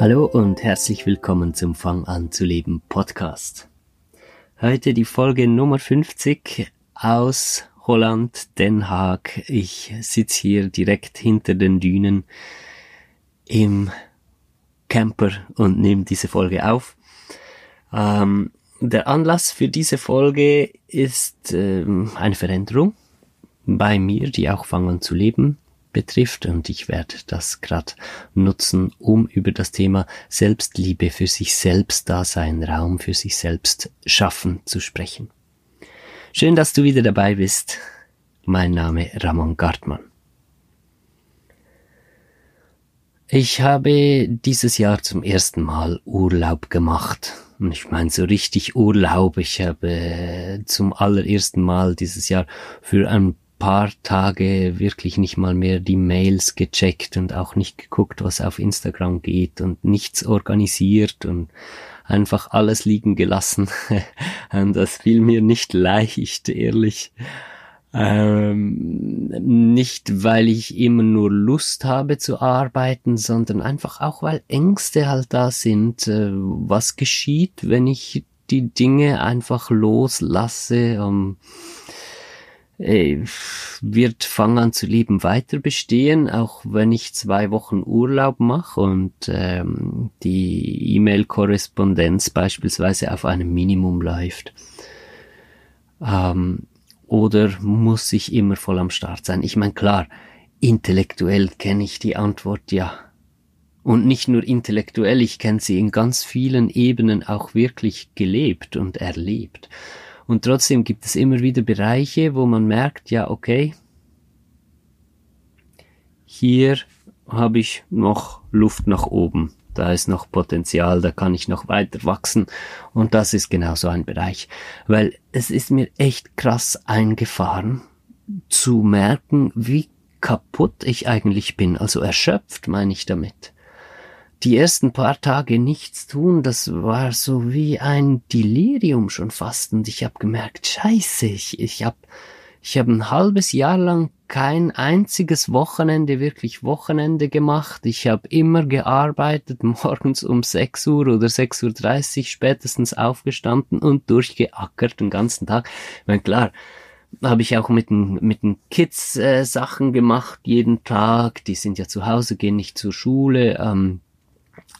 Hallo und herzlich willkommen zum Fang an zu leben Podcast. Heute die Folge Nummer 50 aus Holland, Den Haag. Ich sitze hier direkt hinter den Dünen im Camper und nehme diese Folge auf. Ähm, der Anlass für diese Folge ist ähm, eine Veränderung bei mir, die auch Fang an zu leben betrifft und ich werde das gerade nutzen, um über das Thema Selbstliebe für sich selbst da sein, Raum für sich selbst schaffen zu sprechen. Schön, dass du wieder dabei bist. Mein Name Ramon Gartmann. Ich habe dieses Jahr zum ersten Mal Urlaub gemacht. Und ich meine so richtig Urlaub. Ich habe zum allerersten Mal dieses Jahr für ein paar Tage wirklich nicht mal mehr die Mails gecheckt und auch nicht geguckt, was auf Instagram geht und nichts organisiert und einfach alles liegen gelassen. und das fiel mir nicht leicht, ehrlich. Ähm, nicht, weil ich immer nur Lust habe zu arbeiten, sondern einfach auch, weil Ängste halt da sind. Äh, was geschieht, wenn ich die Dinge einfach loslasse? Ähm, äh, wird Fang an zu lieben weiter bestehen, auch wenn ich zwei Wochen Urlaub mache und ähm, die E-Mail-Korrespondenz beispielsweise auf einem Minimum läuft. Ähm, oder muss ich immer voll am Start sein? Ich meine, klar, intellektuell kenne ich die Antwort ja. Und nicht nur intellektuell, ich kenne sie in ganz vielen Ebenen auch wirklich gelebt und erlebt. Und trotzdem gibt es immer wieder Bereiche, wo man merkt, ja, okay, hier habe ich noch Luft nach oben. Da ist noch Potenzial, da kann ich noch weiter wachsen. Und das ist genau so ein Bereich. Weil es ist mir echt krass eingefahren, zu merken, wie kaputt ich eigentlich bin. Also erschöpft meine ich damit die ersten paar Tage nichts tun, das war so wie ein Delirium schon fast. Und ich habe gemerkt, scheiße, ich, ich habe ich hab ein halbes Jahr lang kein einziges Wochenende, wirklich Wochenende gemacht. Ich habe immer gearbeitet, morgens um 6 Uhr oder 6.30 Uhr spätestens aufgestanden und durchgeackert den ganzen Tag. Meine, klar, habe ich auch mit den, mit den Kids äh, Sachen gemacht, jeden Tag. Die sind ja zu Hause, gehen nicht zur Schule. Ähm,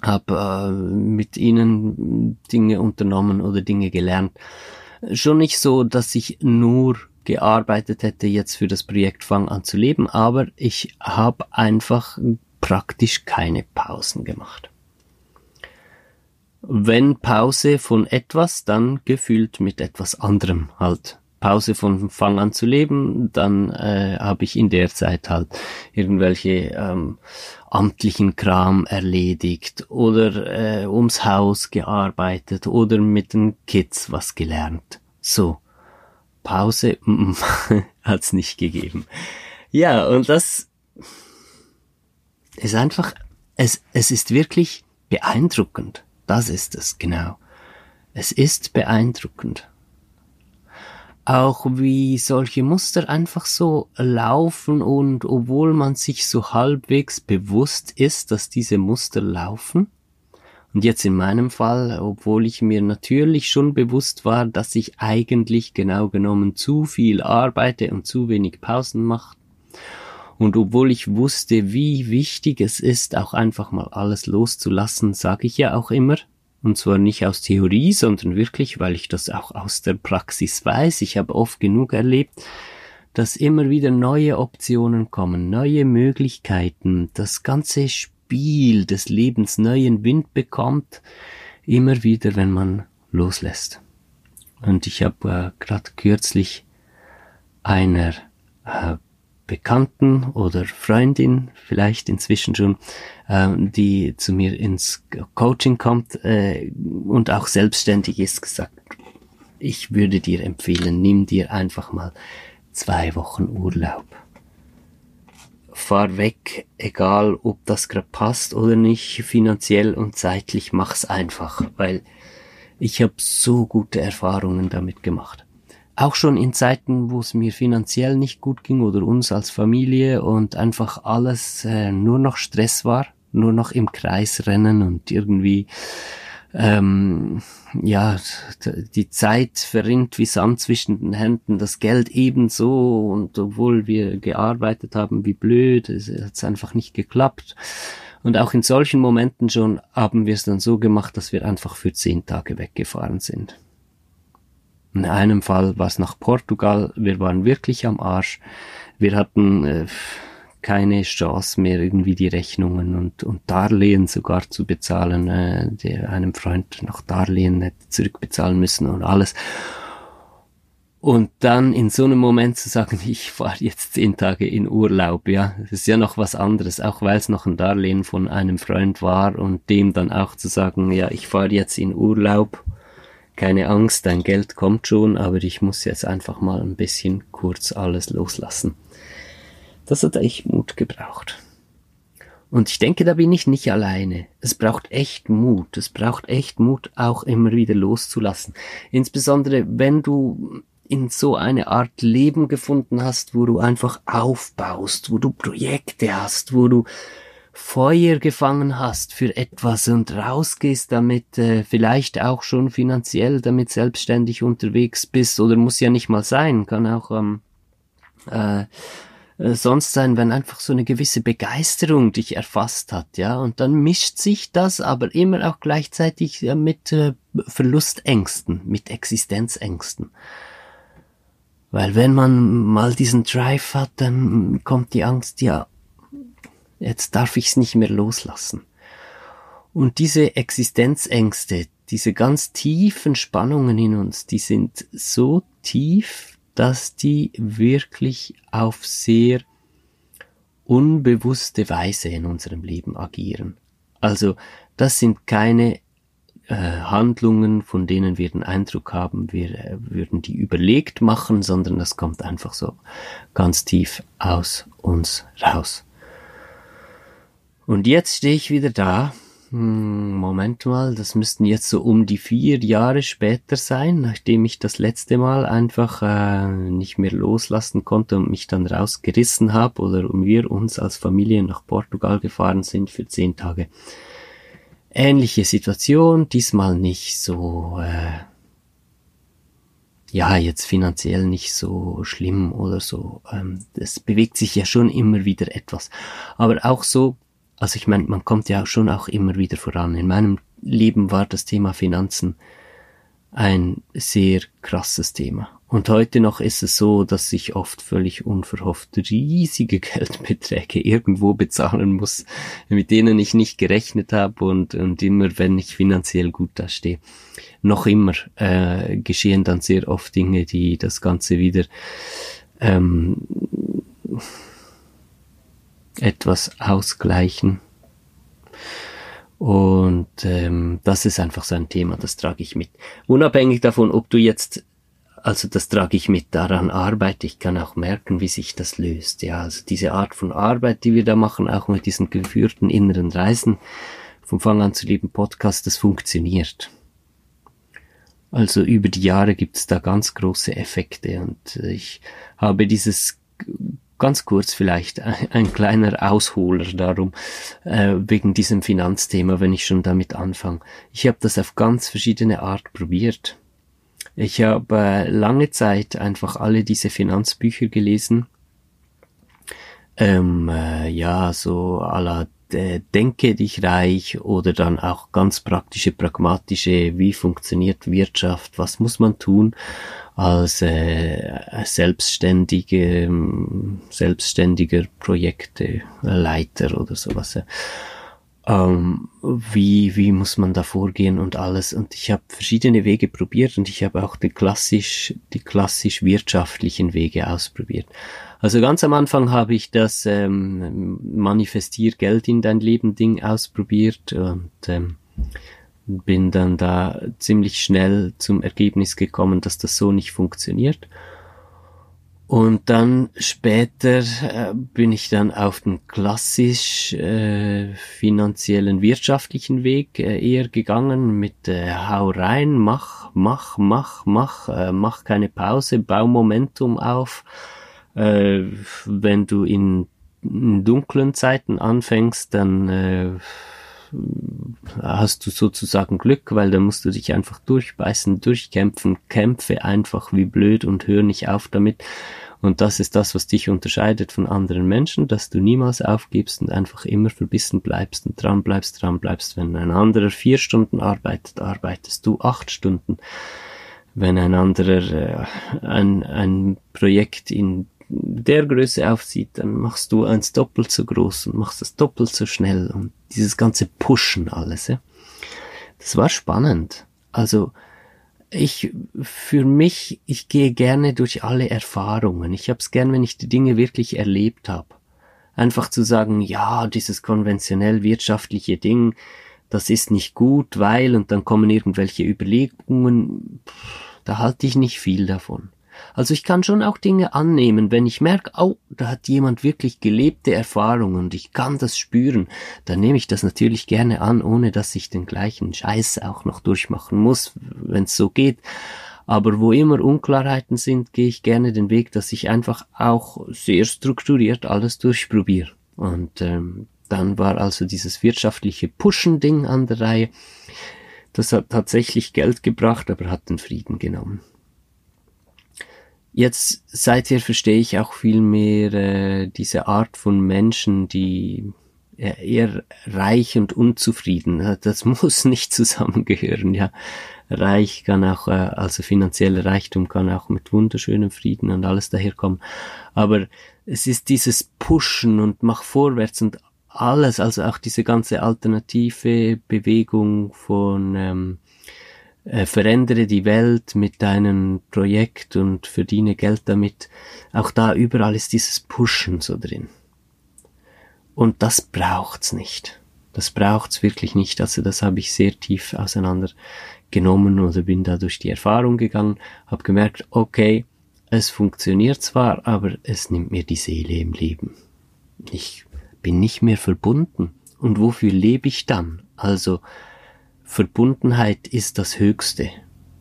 habe äh, mit ihnen Dinge unternommen oder Dinge gelernt. Schon nicht so, dass ich nur gearbeitet hätte jetzt für das Projekt Fang an zu leben, aber ich habe einfach praktisch keine Pausen gemacht. Wenn Pause von etwas, dann gefühlt mit etwas anderem halt. Pause von Fang an zu leben, dann äh, habe ich in der Zeit halt irgendwelche ähm, amtlichen Kram erledigt oder äh, ums Haus gearbeitet oder mit den Kids was gelernt. So, Pause mm, hat's nicht gegeben. Ja, und das ist einfach, es, es ist wirklich beeindruckend. Das ist es, genau. Es ist beeindruckend auch wie solche Muster einfach so laufen und obwohl man sich so halbwegs bewusst ist, dass diese Muster laufen, und jetzt in meinem Fall, obwohl ich mir natürlich schon bewusst war, dass ich eigentlich genau genommen zu viel arbeite und zu wenig Pausen mache, und obwohl ich wusste, wie wichtig es ist, auch einfach mal alles loszulassen, sage ich ja auch immer, und zwar nicht aus Theorie, sondern wirklich, weil ich das auch aus der Praxis weiß. Ich habe oft genug erlebt, dass immer wieder neue Optionen kommen, neue Möglichkeiten, das ganze Spiel des Lebens neuen Wind bekommt, immer wieder, wenn man loslässt. Und ich habe äh, gerade kürzlich einer äh, Bekannten oder Freundin, vielleicht inzwischen schon, äh, die zu mir ins Coaching kommt äh, und auch selbstständig ist, gesagt, ich würde dir empfehlen, nimm dir einfach mal zwei Wochen Urlaub. Fahr weg, egal ob das gerade passt oder nicht, finanziell und zeitlich, mach's einfach, weil ich habe so gute Erfahrungen damit gemacht auch schon in Zeiten, wo es mir finanziell nicht gut ging oder uns als Familie und einfach alles äh, nur noch Stress war, nur noch im Kreis rennen und irgendwie ähm, ja, die Zeit verrinnt wie Sand zwischen den Händen, das Geld ebenso und obwohl wir gearbeitet haben, wie blöd, es hat einfach nicht geklappt. Und auch in solchen Momenten schon haben wir es dann so gemacht, dass wir einfach für zehn Tage weggefahren sind. In einem Fall war es nach Portugal, wir waren wirklich am Arsch. Wir hatten äh, keine Chance mehr, irgendwie die Rechnungen und, und Darlehen sogar zu bezahlen, äh, der einem Freund noch Darlehen hätte zurückbezahlen müssen und alles. Und dann in so einem Moment zu sagen, ich fahre jetzt zehn Tage in Urlaub, ja, das ist ja noch was anderes, auch weil es noch ein Darlehen von einem Freund war und dem dann auch zu sagen, ja, ich fahre jetzt in Urlaub, keine Angst, dein Geld kommt schon, aber ich muss jetzt einfach mal ein bisschen kurz alles loslassen. Das hat echt Mut gebraucht. Und ich denke, da bin ich nicht alleine. Es braucht echt Mut. Es braucht echt Mut, auch immer wieder loszulassen. Insbesondere, wenn du in so eine Art Leben gefunden hast, wo du einfach aufbaust, wo du Projekte hast, wo du Feuer gefangen hast für etwas und rausgehst damit, äh, vielleicht auch schon finanziell damit selbstständig unterwegs bist oder muss ja nicht mal sein, kann auch ähm, äh, äh, sonst sein, wenn einfach so eine gewisse Begeisterung dich erfasst hat, ja, und dann mischt sich das aber immer auch gleichzeitig ja, mit äh, Verlustängsten, mit Existenzängsten. Weil wenn man mal diesen Drive hat, dann kommt die Angst, ja, jetzt darf ich es nicht mehr loslassen. Und diese Existenzängste, diese ganz tiefen Spannungen in uns, die sind so tief, dass die wirklich auf sehr unbewusste Weise in unserem Leben agieren. Also das sind keine äh, Handlungen, von denen wir den Eindruck haben, wir äh, würden die überlegt machen, sondern das kommt einfach so ganz tief aus uns raus. Und jetzt stehe ich wieder da. Hm, Moment mal, das müssten jetzt so um die vier Jahre später sein, nachdem ich das letzte Mal einfach äh, nicht mehr loslassen konnte und mich dann rausgerissen habe oder wir uns als Familie nach Portugal gefahren sind für zehn Tage. Ähnliche Situation, diesmal nicht so, äh, ja, jetzt finanziell nicht so schlimm oder so. Ähm, es bewegt sich ja schon immer wieder etwas. Aber auch so also ich meine, man kommt ja schon auch immer wieder voran. In meinem Leben war das Thema Finanzen ein sehr krasses Thema. Und heute noch ist es so, dass ich oft völlig unverhofft riesige Geldbeträge irgendwo bezahlen muss, mit denen ich nicht gerechnet habe und, und immer, wenn ich finanziell gut dastehe. Noch immer äh, geschehen dann sehr oft Dinge, die das Ganze wieder ähm, etwas ausgleichen. Und ähm, das ist einfach so ein Thema, das trage ich mit. Unabhängig davon, ob du jetzt, also das trage ich mit, daran arbeite, ich kann auch merken, wie sich das löst. Ja, also diese Art von Arbeit, die wir da machen, auch mit diesen geführten inneren Reisen, vom Fang an zu leben Podcast, das funktioniert. Also über die Jahre gibt es da ganz große Effekte und ich habe dieses ganz kurz vielleicht ein, ein kleiner Ausholer darum, äh, wegen diesem Finanzthema, wenn ich schon damit anfange. Ich habe das auf ganz verschiedene Art probiert. Ich habe äh, lange Zeit einfach alle diese Finanzbücher gelesen. Ähm, äh, ja, so à la äh, Denke dich reich oder dann auch ganz praktische, pragmatische, wie funktioniert Wirtschaft, was muss man tun als äh, selbstständige, selbstständiger Projekteleiter oder sowas. Ähm, wie, wie muss man da vorgehen und alles. Und ich habe verschiedene Wege probiert und ich habe auch die klassisch, die klassisch wirtschaftlichen Wege ausprobiert. Also ganz am Anfang habe ich das ähm, Manifestier Geld in dein Leben Ding ausprobiert und ähm, bin dann da ziemlich schnell zum Ergebnis gekommen, dass das so nicht funktioniert. Und dann später äh, bin ich dann auf den klassisch äh, finanziellen wirtschaftlichen Weg äh, eher gegangen mit äh, hau rein, mach, mach, mach, mach, äh, mach keine Pause, bau Momentum auf. Äh, wenn du in in dunklen Zeiten anfängst, dann äh, hast du sozusagen Glück, weil dann musst du dich einfach durchbeißen, durchkämpfen, kämpfe einfach wie blöd und hör nicht auf damit. Und das ist das, was dich unterscheidet von anderen Menschen, dass du niemals aufgibst und einfach immer verbissen bleibst und dran bleibst, dran bleibst. Wenn ein anderer vier Stunden arbeitet, arbeitest du acht Stunden. Wenn ein anderer äh, ein, ein Projekt in der Größe aufzieht, dann machst du eins doppelt so groß und machst es doppelt so schnell und dieses ganze Pushen alles, ja. Das war spannend. Also, ich, für mich, ich gehe gerne durch alle Erfahrungen. Ich hab's gern, wenn ich die Dinge wirklich erlebt habe. Einfach zu sagen, ja, dieses konventionell wirtschaftliche Ding, das ist nicht gut, weil, und dann kommen irgendwelche Überlegungen, da halte ich nicht viel davon. Also ich kann schon auch Dinge annehmen, wenn ich merke, oh, da hat jemand wirklich gelebte Erfahrungen und ich kann das spüren, dann nehme ich das natürlich gerne an, ohne dass ich den gleichen Scheiß auch noch durchmachen muss, wenn es so geht. Aber wo immer Unklarheiten sind, gehe ich gerne den Weg, dass ich einfach auch sehr strukturiert alles durchprobiere. Und ähm, dann war also dieses wirtschaftliche Pushen-Ding an der Reihe. Das hat tatsächlich Geld gebracht, aber hat den Frieden genommen. Jetzt seither verstehe ich auch viel mehr äh, diese Art von Menschen, die eher reich und unzufrieden. Äh, das muss nicht zusammengehören, ja. Reich kann auch, äh, also finanzieller Reichtum kann auch mit wunderschönem Frieden und alles daherkommen. Aber es ist dieses Pushen und mach vorwärts und alles, also auch diese ganze alternative Bewegung von ähm, äh, verändere die Welt mit deinem Projekt und verdiene Geld damit. Auch da überall ist dieses Pushen so drin. Und das braucht's nicht. Das braucht's wirklich nicht. Also das habe ich sehr tief auseinandergenommen oder bin da durch die Erfahrung gegangen, habe gemerkt, okay, es funktioniert zwar, aber es nimmt mir die Seele im Leben. Ich bin nicht mehr verbunden. Und wofür lebe ich dann? Also Verbundenheit ist das Höchste,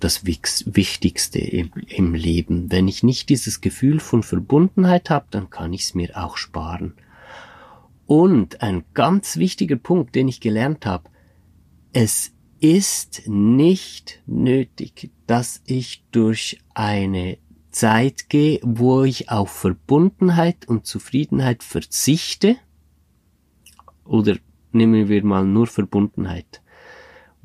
das Wichtigste im, im Leben. Wenn ich nicht dieses Gefühl von Verbundenheit habe, dann kann ich es mir auch sparen. Und ein ganz wichtiger Punkt, den ich gelernt habe, es ist nicht nötig, dass ich durch eine Zeit gehe, wo ich auf Verbundenheit und Zufriedenheit verzichte. Oder nehmen wir mal nur Verbundenheit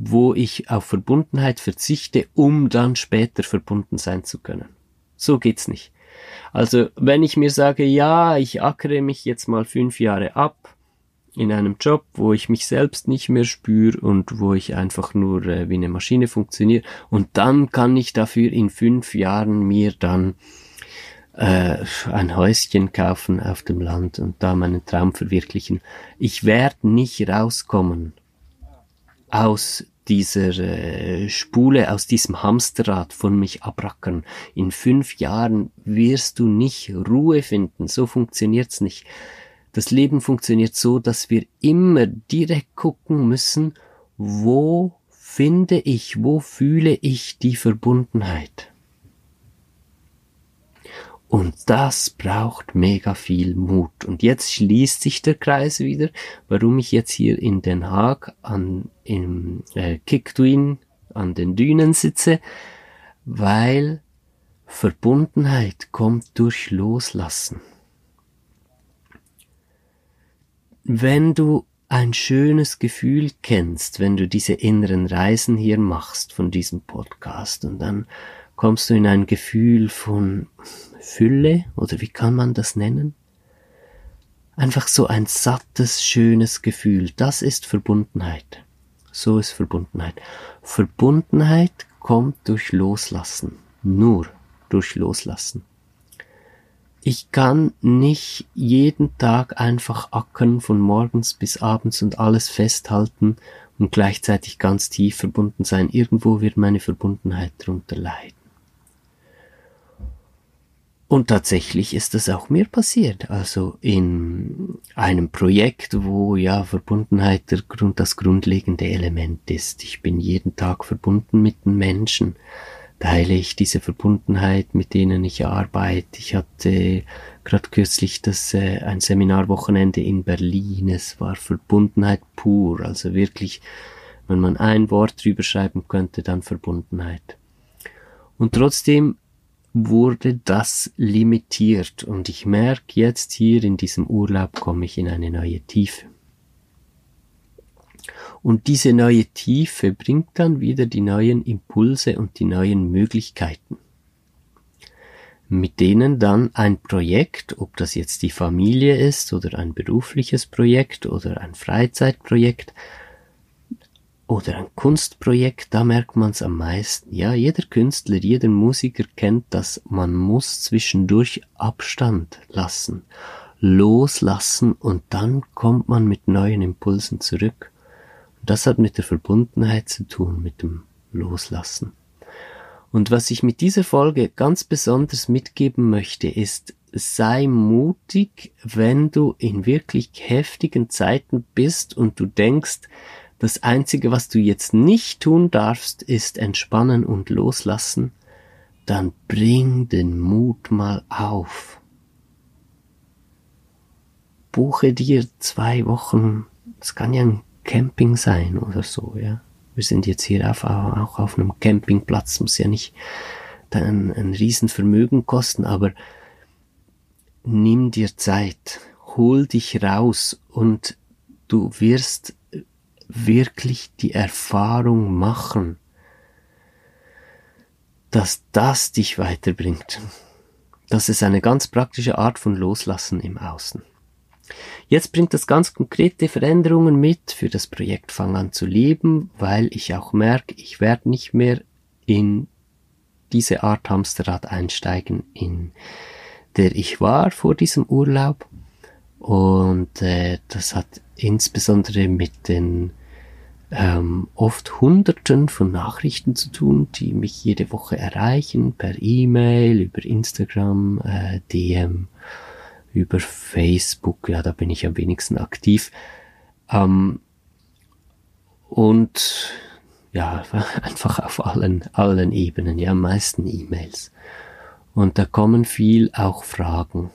wo ich auf Verbundenheit verzichte, um dann später verbunden sein zu können. So geht's nicht. Also, wenn ich mir sage, ja, ich ackere mich jetzt mal fünf Jahre ab in einem Job, wo ich mich selbst nicht mehr spüre und wo ich einfach nur äh, wie eine Maschine funktioniere, und dann kann ich dafür in fünf Jahren mir dann äh, ein Häuschen kaufen auf dem Land und da meinen Traum verwirklichen. Ich werde nicht rauskommen aus dieser äh, Spule, aus diesem Hamsterrad von mich abrackern. In fünf Jahren wirst du nicht Ruhe finden. So funktioniert's nicht. Das Leben funktioniert so, dass wir immer direkt gucken müssen, wo finde ich, wo fühle ich die Verbundenheit. Und das braucht mega viel Mut. Und jetzt schließt sich der Kreis wieder, warum ich jetzt hier in Den Haag an im äh, Kickduin an den Dünen sitze, weil Verbundenheit kommt durch Loslassen. Wenn du ein schönes Gefühl kennst, wenn du diese inneren Reisen hier machst von diesem Podcast und dann kommst du in ein Gefühl von Fülle oder wie kann man das nennen? Einfach so ein sattes, schönes Gefühl. Das ist Verbundenheit. So ist Verbundenheit. Verbundenheit kommt durch Loslassen. Nur durch Loslassen. Ich kann nicht jeden Tag einfach ackern von morgens bis abends und alles festhalten und gleichzeitig ganz tief verbunden sein. Irgendwo wird meine Verbundenheit darunter leiden. Und tatsächlich ist das auch mir passiert. Also in einem Projekt, wo ja Verbundenheit der Grund, das grundlegende Element ist. Ich bin jeden Tag verbunden mit den Menschen. teile ich diese Verbundenheit, mit denen ich arbeite. Ich hatte gerade kürzlich das äh, ein Seminarwochenende in Berlin. Es war Verbundenheit pur, also wirklich, wenn man ein Wort drüber schreiben könnte, dann Verbundenheit. Und trotzdem wurde das limitiert und ich merke jetzt hier in diesem Urlaub komme ich in eine neue Tiefe. Und diese neue Tiefe bringt dann wieder die neuen Impulse und die neuen Möglichkeiten, mit denen dann ein Projekt, ob das jetzt die Familie ist oder ein berufliches Projekt oder ein Freizeitprojekt oder ein Kunstprojekt, da merkt man es am meisten. Ja, jeder Künstler, jeder Musiker kennt das, man muss zwischendurch Abstand lassen, loslassen und dann kommt man mit neuen Impulsen zurück. Das hat mit der Verbundenheit zu tun, mit dem Loslassen. Und was ich mit dieser Folge ganz besonders mitgeben möchte, ist, sei mutig, wenn du in wirklich heftigen Zeiten bist und du denkst, das Einzige, was du jetzt nicht tun darfst, ist entspannen und loslassen, dann bring den Mut mal auf. Buche dir zwei Wochen, es kann ja ein Camping sein oder so, ja. Wir sind jetzt hier auf, auch auf einem Campingplatz, muss ja nicht ein, ein Riesenvermögen kosten, aber nimm dir Zeit, hol dich raus und du wirst wirklich die Erfahrung machen, dass das dich weiterbringt. Das ist eine ganz praktische Art von Loslassen im Außen. Jetzt bringt das ganz konkrete Veränderungen mit für das Projekt Fang an zu leben, weil ich auch merke, ich werde nicht mehr in diese Art Hamsterrad einsteigen, in der ich war vor diesem Urlaub. Und äh, das hat insbesondere mit den ähm, oft Hunderten von Nachrichten zu tun, die mich jede Woche erreichen, per E-Mail, über Instagram, äh, DM über Facebook, ja, da bin ich am wenigsten aktiv. Ähm, und ja, einfach auf allen, allen Ebenen, ja, am meisten E-Mails. Und da kommen viel auch Fragen.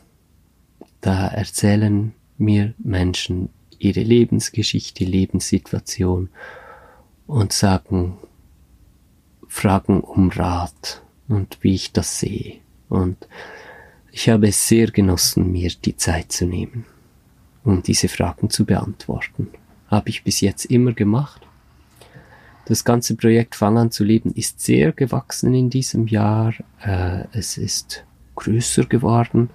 Da erzählen mir Menschen ihre Lebensgeschichte, Lebenssituation und sagen, fragen um Rat und wie ich das sehe. Und ich habe es sehr genossen, mir die Zeit zu nehmen, um diese Fragen zu beantworten. Habe ich bis jetzt immer gemacht. Das ganze Projekt Fang an zu leben ist sehr gewachsen in diesem Jahr. Äh, es ist größer geworden.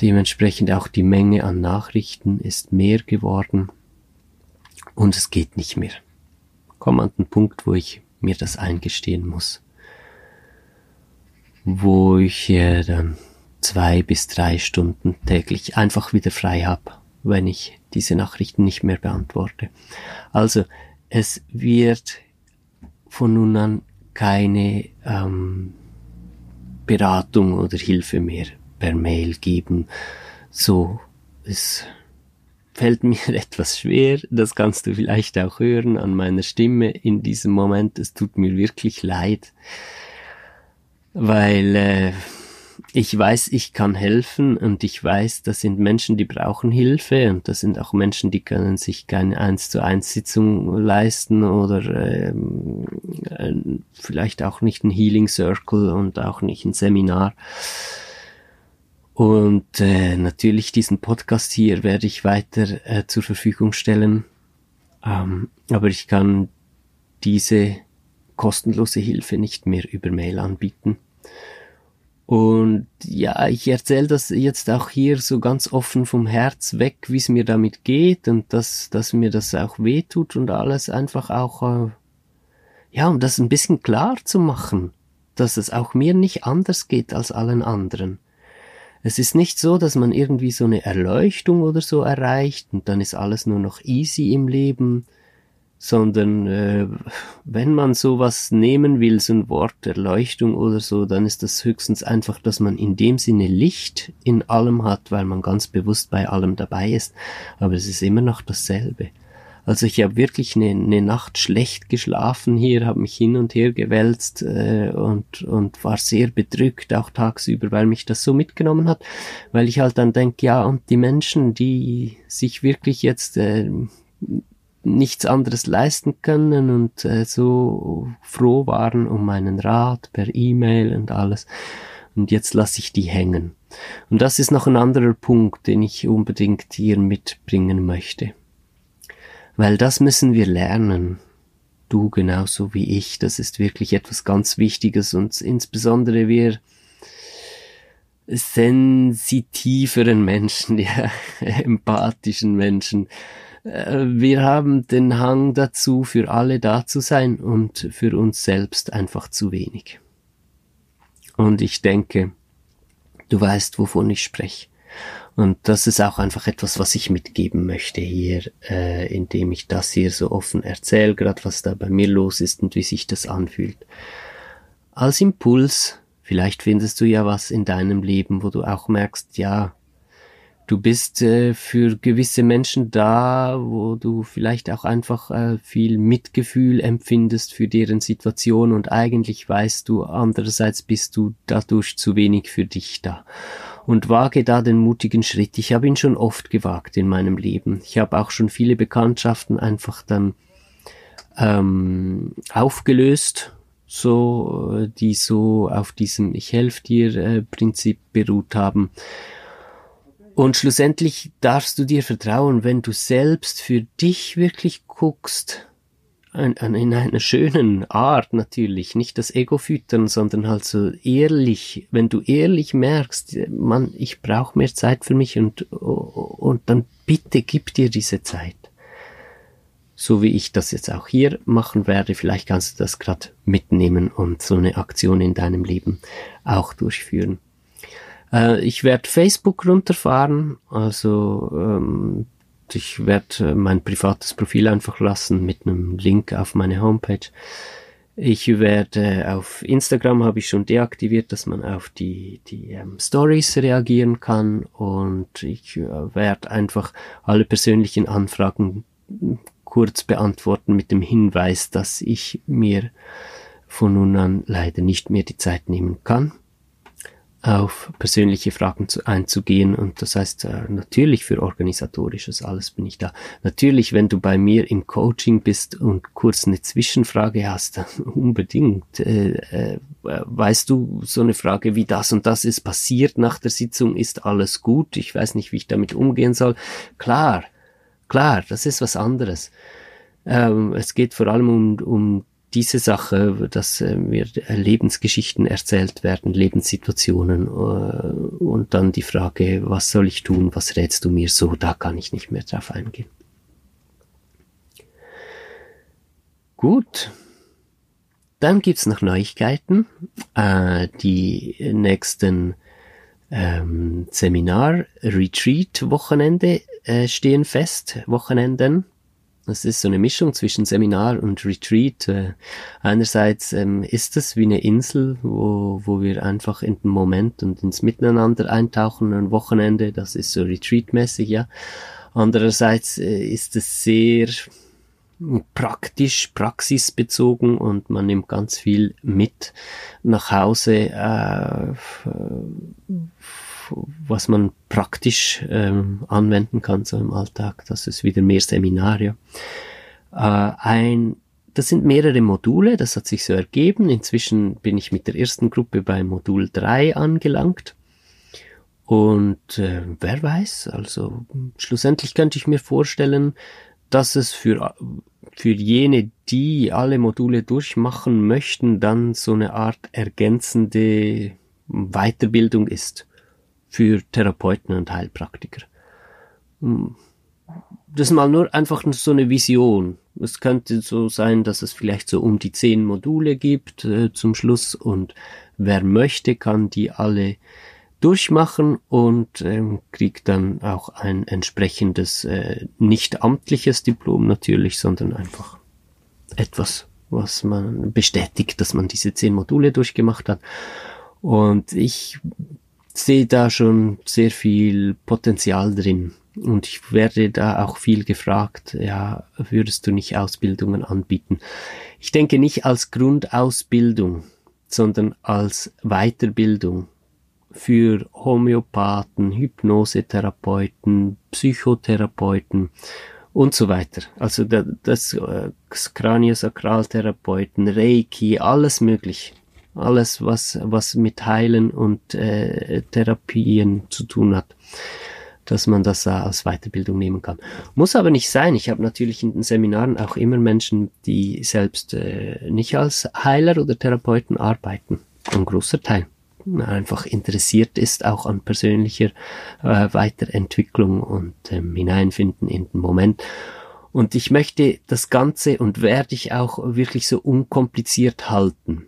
Dementsprechend auch die Menge an Nachrichten ist mehr geworden. Und es geht nicht mehr. Komme an den Punkt, wo ich mir das eingestehen muss. Wo ich äh, dann zwei bis drei Stunden täglich einfach wieder frei habe, wenn ich diese Nachrichten nicht mehr beantworte. Also es wird von nun an keine ähm, Beratung oder Hilfe mehr per Mail geben. So, es fällt mir etwas schwer, das kannst du vielleicht auch hören an meiner Stimme in diesem Moment. Es tut mir wirklich leid, weil äh, ich weiß, ich kann helfen und ich weiß, das sind Menschen, die brauchen Hilfe und das sind auch Menschen, die können sich keine eins zu eins Sitzung leisten oder ähm, äh, vielleicht auch nicht ein Healing Circle und auch nicht ein Seminar. Und äh, natürlich diesen Podcast hier werde ich weiter äh, zur Verfügung stellen. Ähm, aber ich kann diese kostenlose Hilfe nicht mehr über Mail anbieten. Und ja, ich erzähle das jetzt auch hier so ganz offen vom Herz weg, wie es mir damit geht und dass, dass mir das auch wehtut und alles einfach auch, äh, ja, um das ein bisschen klar zu machen, dass es auch mir nicht anders geht als allen anderen. Es ist nicht so, dass man irgendwie so eine Erleuchtung oder so erreicht und dann ist alles nur noch easy im Leben, sondern äh, wenn man sowas nehmen will, so ein Wort Erleuchtung oder so, dann ist das höchstens einfach, dass man in dem Sinne Licht in allem hat, weil man ganz bewusst bei allem dabei ist. Aber es ist immer noch dasselbe. Also ich habe wirklich eine, eine Nacht schlecht geschlafen hier, habe mich hin und her gewälzt äh, und, und war sehr bedrückt, auch tagsüber, weil mich das so mitgenommen hat, weil ich halt dann denke, ja, und die Menschen, die sich wirklich jetzt äh, nichts anderes leisten können und äh, so froh waren um meinen Rat per E-Mail und alles. Und jetzt lasse ich die hängen. Und das ist noch ein anderer Punkt, den ich unbedingt hier mitbringen möchte. Weil das müssen wir lernen. Du genauso wie ich. Das ist wirklich etwas ganz Wichtiges und insbesondere wir sensitiveren Menschen, ja, empathischen Menschen. Äh, wir haben den Hang dazu, für alle da zu sein und für uns selbst einfach zu wenig. Und ich denke, du weißt, wovon ich spreche. Und das ist auch einfach etwas, was ich mitgeben möchte hier, äh, indem ich das hier so offen erzähle, gerade was da bei mir los ist und wie sich das anfühlt. Als Impuls, vielleicht findest du ja was in deinem Leben, wo du auch merkst, ja, du bist äh, für gewisse Menschen da, wo du vielleicht auch einfach äh, viel Mitgefühl empfindest für deren Situation und eigentlich weißt du, andererseits bist du dadurch zu wenig für dich da und wage da den mutigen Schritt. Ich habe ihn schon oft gewagt in meinem Leben. Ich habe auch schon viele Bekanntschaften einfach dann ähm, aufgelöst, so die so auf diesem Ich helfe dir äh, Prinzip beruht haben. Und schlussendlich darfst du dir vertrauen, wenn du selbst für dich wirklich guckst, in einer schönen Art natürlich, nicht das Ego füttern, sondern halt so ehrlich, wenn du ehrlich merkst, Mann, ich brauche mehr Zeit für mich und, und dann bitte gib dir diese Zeit. So wie ich das jetzt auch hier machen werde, vielleicht kannst du das gerade mitnehmen und so eine Aktion in deinem Leben auch durchführen. Äh, ich werde Facebook runterfahren, also ähm, ich werde äh, mein privates Profil einfach lassen mit einem Link auf meine Homepage. Ich werde auf Instagram habe ich schon deaktiviert, dass man auf die, die ähm, Stories reagieren kann und ich äh, werde einfach alle persönlichen Anfragen kurz beantworten mit dem Hinweis, dass ich mir von nun an leider nicht mehr die Zeit nehmen kann auf persönliche Fragen zu, einzugehen. Und das heißt, äh, natürlich für organisatorisches alles bin ich da. Natürlich, wenn du bei mir im Coaching bist und kurz eine Zwischenfrage hast, dann unbedingt. Äh, äh, weißt du, so eine Frage wie das und das ist passiert nach der Sitzung, ist alles gut? Ich weiß nicht, wie ich damit umgehen soll. Klar, klar, das ist was anderes. Ähm, es geht vor allem um, um diese Sache, dass äh, mir Lebensgeschichten erzählt werden, Lebenssituationen äh, und dann die Frage, was soll ich tun, was rätst du mir so, da kann ich nicht mehr drauf eingehen. Gut, dann gibt's noch Neuigkeiten. Äh, die nächsten ähm, Seminar, Retreat, Wochenende äh, stehen fest, Wochenenden. Das ist so eine Mischung zwischen Seminar und Retreat. Äh, einerseits ähm, ist es wie eine Insel, wo, wo wir einfach in den Moment und ins Miteinander eintauchen, ein Wochenende, das ist so Retreat-mäßig, ja. Andererseits äh, ist es sehr praktisch, praxisbezogen und man nimmt ganz viel mit nach Hause. Äh, was man praktisch ähm, anwenden kann so im Alltag. Das ist wieder mehr Seminare. Äh, ein, das sind mehrere Module, das hat sich so ergeben. Inzwischen bin ich mit der ersten Gruppe bei Modul 3 angelangt. Und äh, wer weiß, also schlussendlich könnte ich mir vorstellen, dass es für, für jene, die alle Module durchmachen möchten, dann so eine Art ergänzende Weiterbildung ist für Therapeuten und Heilpraktiker. Hm. Das ist mal nur einfach so eine Vision. Es könnte so sein, dass es vielleicht so um die zehn Module gibt äh, zum Schluss und wer möchte, kann die alle durchmachen und ähm, kriegt dann auch ein entsprechendes, äh, nicht amtliches Diplom natürlich, sondern einfach etwas, was man bestätigt, dass man diese zehn Module durchgemacht hat. Und ich sehe da schon sehr viel Potenzial drin Und ich werde da auch viel gefragt, ja, würdest du nicht Ausbildungen anbieten? Ich denke nicht als Grundausbildung, sondern als Weiterbildung für Homöopathen, Hypnosetherapeuten, Psychotherapeuten und so weiter. Also das, das äh, Kraniosakraltherapeuten, Reiki, alles möglich. Alles, was, was mit Heilen und äh, Therapien zu tun hat dass man das äh, als Weiterbildung nehmen kann. Muss aber nicht sein. Ich habe natürlich in den Seminaren auch immer Menschen, die selbst äh, nicht als Heiler oder Therapeuten arbeiten. Ein großer Teil einfach interessiert ist auch an persönlicher äh, Weiterentwicklung und ähm, hineinfinden in den Moment. Und ich möchte das Ganze und werde ich auch wirklich so unkompliziert halten.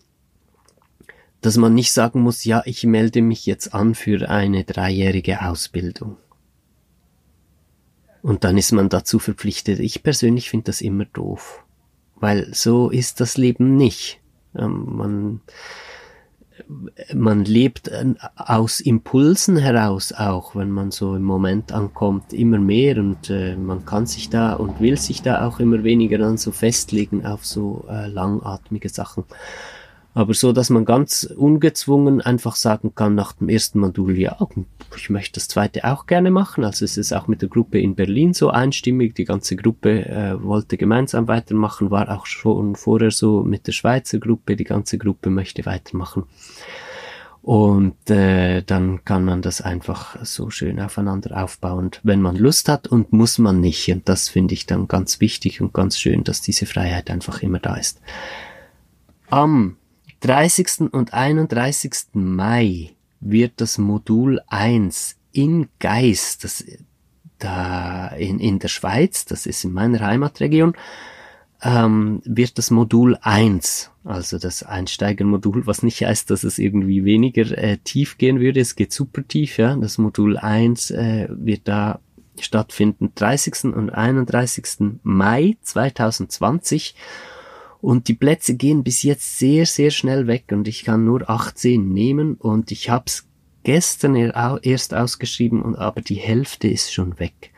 Dass man nicht sagen muss, ja, ich melde mich jetzt an für eine dreijährige Ausbildung. Und dann ist man dazu verpflichtet. Ich persönlich finde das immer doof. Weil so ist das Leben nicht. Ähm, man, man lebt äh, aus Impulsen heraus auch, wenn man so im Moment ankommt, immer mehr und äh, man kann sich da und will sich da auch immer weniger dann so festlegen auf so äh, langatmige Sachen. Aber so, dass man ganz ungezwungen einfach sagen kann nach dem ersten Modul, ja, ich möchte das zweite auch gerne machen. Also es ist auch mit der Gruppe in Berlin so einstimmig. Die ganze Gruppe äh, wollte gemeinsam weitermachen, war auch schon vorher so mit der Schweizer Gruppe. Die ganze Gruppe möchte weitermachen. Und äh, dann kann man das einfach so schön aufeinander aufbauen, wenn man Lust hat und muss man nicht. Und das finde ich dann ganz wichtig und ganz schön, dass diese Freiheit einfach immer da ist. Am 30. und 31. Mai wird das Modul 1 in Geist, das da in, in der Schweiz, das ist in meiner Heimatregion, ähm, wird das Modul 1, also das Einsteigermodul, was nicht heißt, dass es irgendwie weniger äh, tief gehen würde, es geht super tief, ja, das Modul 1 äh, wird da stattfinden, 30. und 31. Mai 2020 und die Plätze gehen bis jetzt sehr, sehr schnell weg und ich kann nur 18 nehmen und ich habe es gestern erst ausgeschrieben und aber die Hälfte ist schon weg.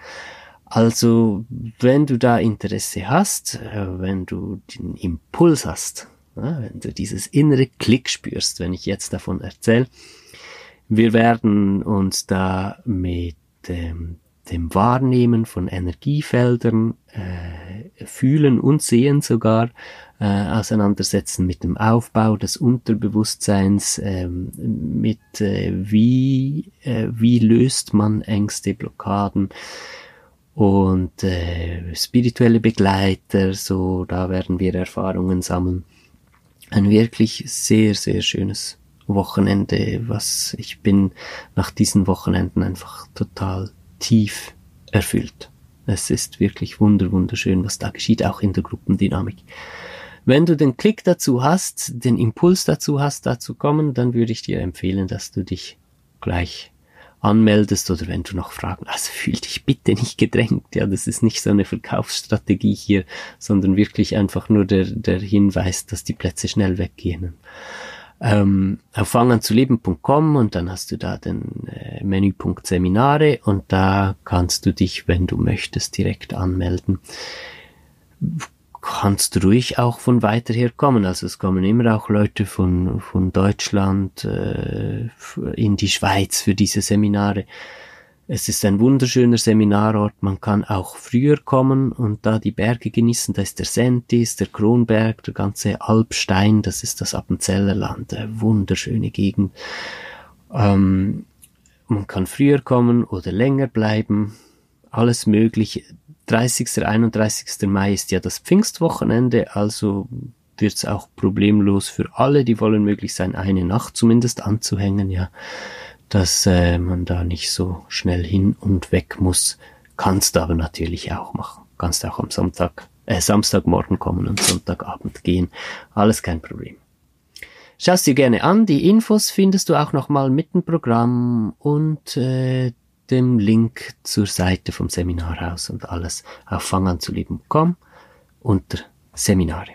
Also, wenn du da Interesse hast, äh, wenn du den Impuls hast, wenn du dieses innere Klick spürst, wenn ich jetzt davon erzähle, wir werden uns da mit ähm, dem Wahrnehmen von Energiefeldern, äh, fühlen und sehen sogar, äh, auseinandersetzen mit dem Aufbau des Unterbewusstseins, ähm, mit äh, wie, äh, wie löst man Ängste, Blockaden und äh, spirituelle Begleiter, so da werden wir Erfahrungen sammeln. Ein wirklich sehr, sehr schönes Wochenende, was ich bin nach diesen Wochenenden einfach total tief erfüllt. Es ist wirklich wunder, wunderschön, was da geschieht, auch in der Gruppendynamik. Wenn du den Klick dazu hast, den Impuls dazu hast, da zu kommen, dann würde ich dir empfehlen, dass du dich gleich anmeldest oder wenn du noch Fragen hast, fühl dich bitte nicht gedrängt. Ja, das ist nicht so eine Verkaufsstrategie hier, sondern wirklich einfach nur der, der Hinweis, dass die Plätze schnell weggehen ähm, auf fanganzuleben.com und dann hast du da den äh, Menüpunkt Seminare und da kannst du dich, wenn du möchtest, direkt anmelden. Kannst ruhig auch von weiter her kommen. Also es kommen immer auch Leute von, von Deutschland äh, in die Schweiz für diese Seminare. Es ist ein wunderschöner Seminarort. Man kann auch früher kommen und da die Berge genießen. Da ist der Sentis, der Kronberg, der ganze Alpstein. Das ist das Appenzellerland. Eine wunderschöne Gegend. Ähm, man kann früher kommen oder länger bleiben. Alles möglich. 30. 31. Mai ist ja das Pfingstwochenende, also wird es auch problemlos für alle, die wollen möglich sein, eine Nacht zumindest anzuhängen, ja dass äh, man da nicht so schnell hin und weg muss. Kannst du aber natürlich auch machen. Kannst auch am Sonntag, äh, Samstagmorgen kommen und Sonntagabend gehen. Alles kein Problem. Schau's dir gerne an. Die Infos findest du auch nochmal mit dem Programm und äh, dem Link zur Seite vom Seminarhaus und alles auf fanganzuleben.com unter Seminare.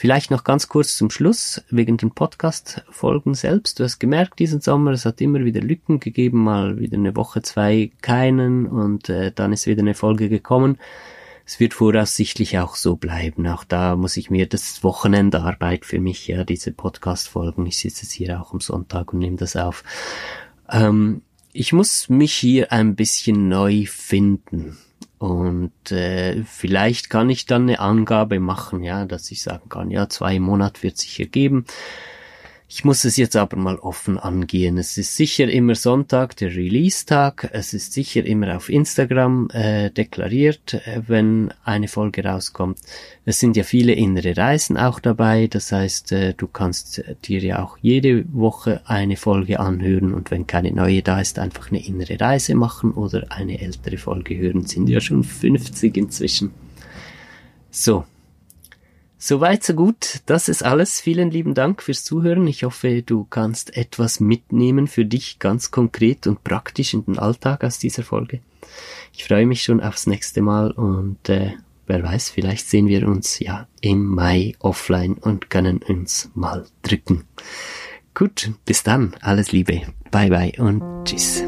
Vielleicht noch ganz kurz zum Schluss, wegen den Podcast-Folgen selbst. Du hast gemerkt, diesen Sommer, es hat immer wieder Lücken gegeben, mal wieder eine Woche, zwei keinen und äh, dann ist wieder eine Folge gekommen. Es wird voraussichtlich auch so bleiben. Auch da muss ich mir, das Wochenendarbeit für mich, ja, diese Podcast-Folgen. Ich sitze jetzt hier auch am Sonntag und nehme das auf. Ähm, ich muss mich hier ein bisschen neu finden. Und äh, vielleicht kann ich dann eine Angabe machen, ja, dass ich sagen kann, ja, zwei Monate wird sich ergeben. Ich muss es jetzt aber mal offen angehen. Es ist sicher immer Sonntag, der Release-Tag. Es ist sicher immer auf Instagram äh, deklariert, äh, wenn eine Folge rauskommt. Es sind ja viele innere Reisen auch dabei. Das heißt, äh, du kannst dir ja auch jede Woche eine Folge anhören und wenn keine neue da ist, einfach eine innere Reise machen oder eine ältere Folge hören. Sind ja schon 50 inzwischen. So, Soweit, so gut. Das ist alles. Vielen lieben Dank fürs Zuhören. Ich hoffe, du kannst etwas mitnehmen für dich ganz konkret und praktisch in den Alltag aus dieser Folge. Ich freue mich schon aufs nächste Mal und äh, wer weiß, vielleicht sehen wir uns ja im Mai offline und können uns mal drücken. Gut, bis dann. Alles Liebe. Bye bye und tschüss.